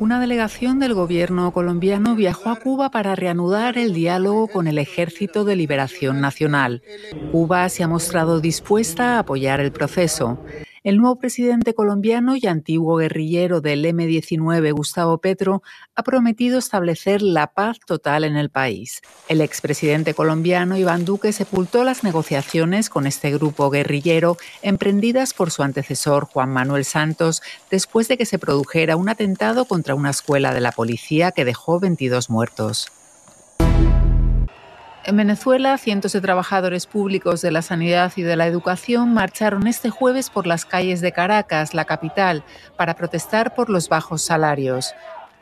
Una delegación del gobierno colombiano viajó a Cuba para reanudar el diálogo con el Ejército de Liberación Nacional. Cuba se ha mostrado dispuesta a apoyar el proceso. El nuevo presidente colombiano y antiguo guerrillero del M-19, Gustavo Petro, ha prometido establecer la paz total en el país. El expresidente colombiano Iván Duque sepultó las negociaciones con este grupo guerrillero emprendidas por su antecesor Juan Manuel Santos después de que se produjera un atentado contra una escuela de la policía que dejó 22 muertos. En Venezuela, cientos de trabajadores públicos de la sanidad y de la educación marcharon este jueves por las calles de Caracas, la capital, para protestar por los bajos salarios.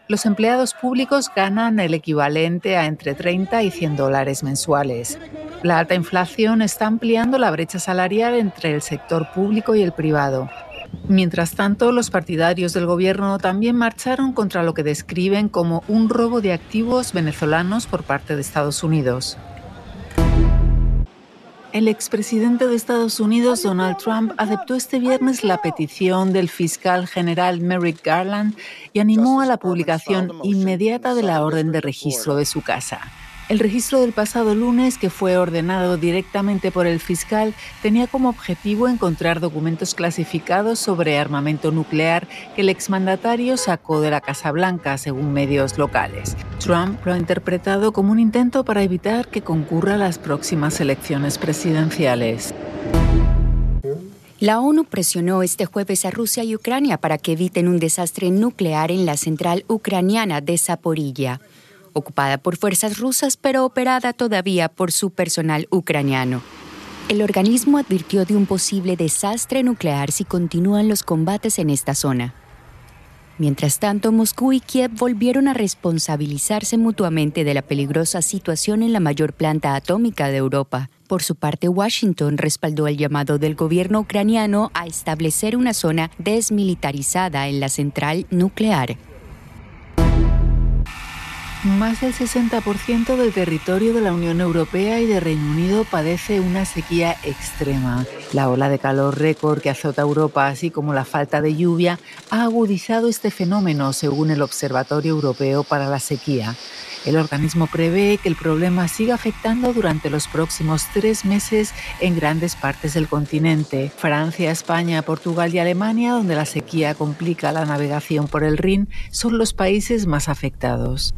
Los empleados públicos ganan el equivalente a entre 30 y 100 dólares mensuales. La alta inflación está ampliando la brecha salarial entre el sector público y el privado. Mientras tanto, los partidarios del gobierno también marcharon contra lo que describen como un robo de activos venezolanos por parte de Estados Unidos. El expresidente de Estados Unidos, Donald Trump, aceptó este viernes la petición del fiscal general Merrick Garland y animó a la publicación inmediata de la orden de registro de su casa. El registro del pasado lunes, que fue ordenado directamente por el fiscal, tenía como objetivo encontrar documentos clasificados sobre armamento nuclear que el exmandatario sacó de la Casa Blanca, según medios locales. Trump lo ha interpretado como un intento para evitar que concurra las próximas elecciones presidenciales. La ONU presionó este jueves a Rusia y Ucrania para que eviten un desastre nuclear en la central ucraniana de Zaporilla ocupada por fuerzas rusas pero operada todavía por su personal ucraniano. El organismo advirtió de un posible desastre nuclear si continúan los combates en esta zona. Mientras tanto, Moscú y Kiev volvieron a responsabilizarse mutuamente de la peligrosa situación en la mayor planta atómica de Europa. Por su parte, Washington respaldó el llamado del gobierno ucraniano a establecer una zona desmilitarizada en la central nuclear. Más del 60% del territorio de la Unión Europea y de Reino Unido padece una sequía extrema. La ola de calor récord que azota Europa, así como la falta de lluvia, ha agudizado este fenómeno, según el Observatorio Europeo para la Sequía. El organismo prevé que el problema siga afectando durante los próximos tres meses en grandes partes del continente. Francia, España, Portugal y Alemania, donde la sequía complica la navegación por el Rin, son los países más afectados.